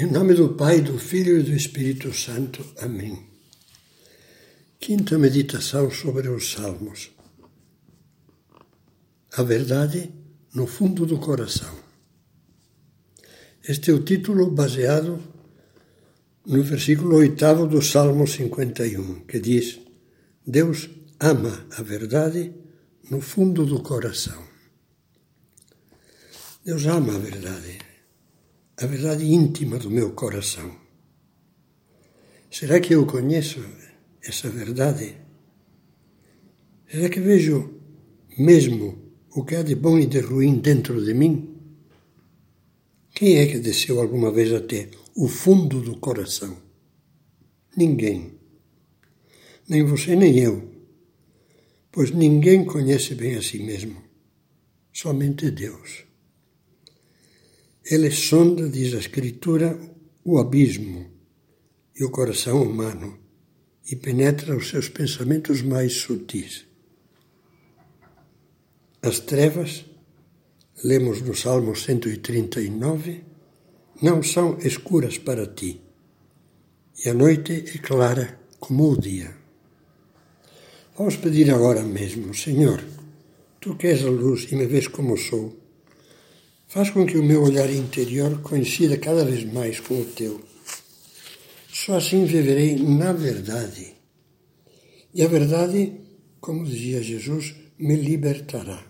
Em nome do Pai, do Filho e do Espírito Santo. Amém. Quinta meditação sobre os Salmos. A verdade no fundo do coração. Este é o título baseado no versículo oitavo do Salmo 51, que diz: Deus ama a verdade no fundo do coração. Deus ama a verdade a verdade íntima do meu coração. Será que eu conheço essa verdade? Será que vejo mesmo o que há de bom e de ruim dentro de mim? Quem é que desceu alguma vez até o fundo do coração? Ninguém. Nem você nem eu. Pois ninguém conhece bem a si mesmo. Somente Deus. Ele sonda, diz a Escritura, o abismo e o coração humano e penetra os seus pensamentos mais sutis. As trevas, lemos no Salmo 139, não são escuras para ti, e a noite é clara como o dia. Vamos pedir agora mesmo, Senhor, tu que és a luz e me vês como sou, faz com que o meu olhar interior coincida cada vez mais com o teu. Só assim viverei na verdade. E a verdade, como dizia Jesus, me libertará.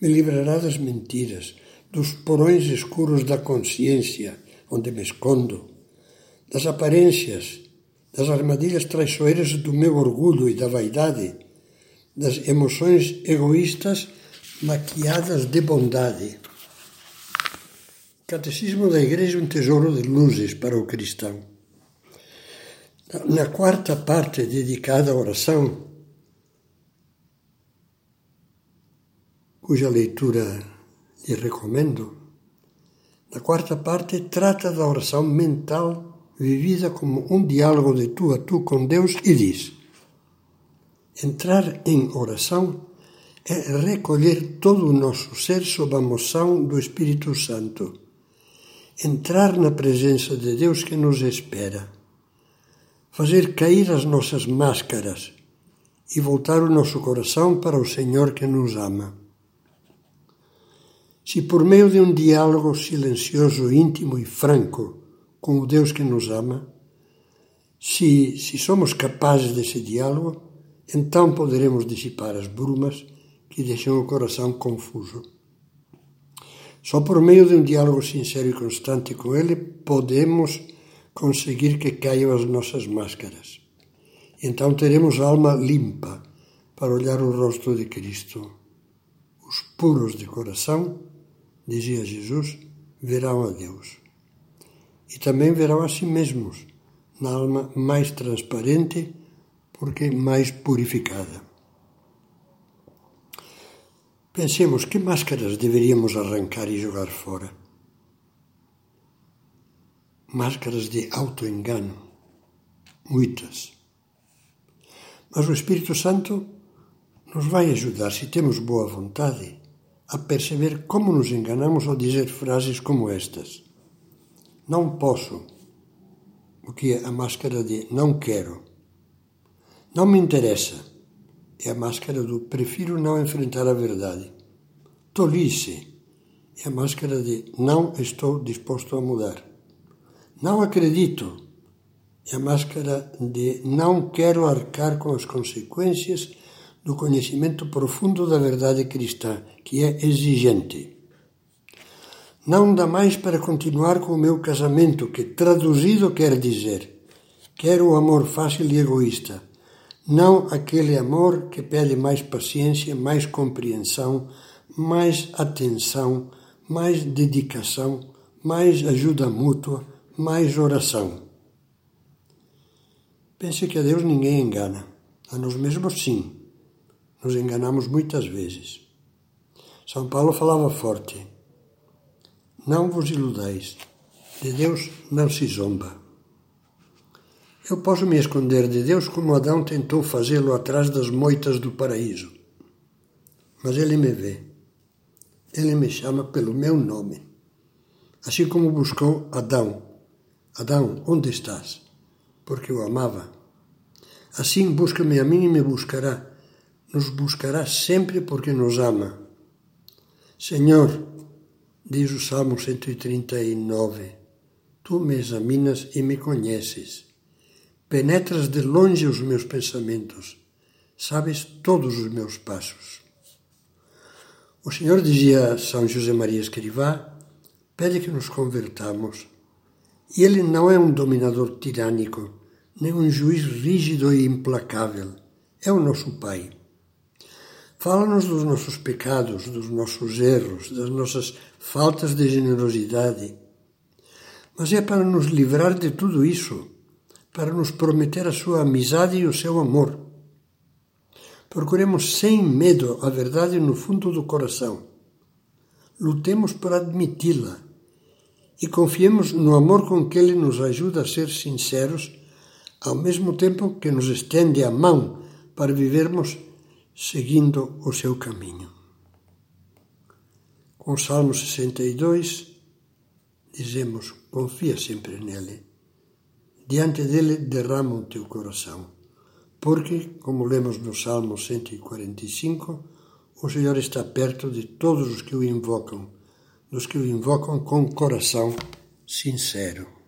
Me livrará das mentiras, dos porões escuros da consciência, onde me escondo, das aparências, das armadilhas traiçoeiras do meu orgulho e da vaidade, das emoções egoístas maquiadas de bondade. Catecismo da Igreja um tesouro de luzes para o cristão. Na quarta parte dedicada à oração, cuja leitura lhe recomendo, na quarta parte trata da oração mental vivida como um diálogo de tu a tu com Deus e diz: Entrar em oração é recolher todo o nosso ser sob a moção do Espírito Santo entrar na presença de Deus que nos espera, fazer cair as nossas máscaras e voltar o nosso coração para o Senhor que nos ama. Se por meio de um diálogo silencioso, íntimo e franco com o Deus que nos ama, se, se somos capazes desse diálogo, então poderemos dissipar as brumas que deixam o coração confuso. Só por meio de um diálogo sincero e constante com Ele podemos conseguir que caiam as nossas máscaras. Então teremos a alma limpa para olhar o rosto de Cristo. Os puros de coração, dizia Jesus, verão a Deus. E também verão a si mesmos, na alma mais transparente, porque mais purificada. Pensemos que máscaras deveríamos arrancar e jogar fora. Máscaras de autoengano. Muitas. Mas o Espírito Santo nos vai ajudar, se temos boa vontade, a perceber como nos enganamos ao dizer frases como estas. Não posso. O que é a máscara de não quero. Não me interessa é a máscara do prefiro não enfrentar a verdade. Tolice é a máscara de não estou disposto a mudar. Não acredito é a máscara de não quero arcar com as consequências do conhecimento profundo da verdade cristã, que é exigente. Não dá mais para continuar com o meu casamento, que traduzido quer dizer: quero o amor fácil e egoísta não aquele amor que pede mais paciência, mais compreensão, mais atenção, mais dedicação, mais ajuda mútua, mais oração. Pense que a Deus ninguém engana, a nós mesmos sim. Nos enganamos muitas vezes. São Paulo falava forte: Não vos iludais, de Deus não se zomba. Eu posso me esconder de Deus como Adão tentou fazê-lo atrás das moitas do paraíso. Mas ele me vê. Ele me chama pelo meu nome. Assim como buscou Adão Adão, onde estás? Porque o amava. Assim busca-me a mim e me buscará. Nos buscará sempre porque nos ama. Senhor, diz o Salmo 139, Tu me examinas e me conheces. Penetras de longe os meus pensamentos. Sabes todos os meus passos. O Senhor dizia a São José Maria Escrivá, pede que nos convertamos. E ele não é um dominador tirânico, nem um juiz rígido e implacável. É o nosso Pai. Fala-nos dos nossos pecados, dos nossos erros, das nossas faltas de generosidade. Mas é para nos livrar de tudo isso, para nos prometer a sua amizade e o seu amor. Procuremos sem medo a verdade no fundo do coração. Lutemos por admiti-la e confiemos no amor com que Ele nos ajuda a ser sinceros, ao mesmo tempo que nos estende a mão para vivermos seguindo o seu caminho. Com o Salmo 62, dizemos: confia sempre nele. Diante dele derrama o teu coração, porque, como lemos no Salmo 145, o Senhor está perto de todos os que o invocam, dos que o invocam com coração sincero.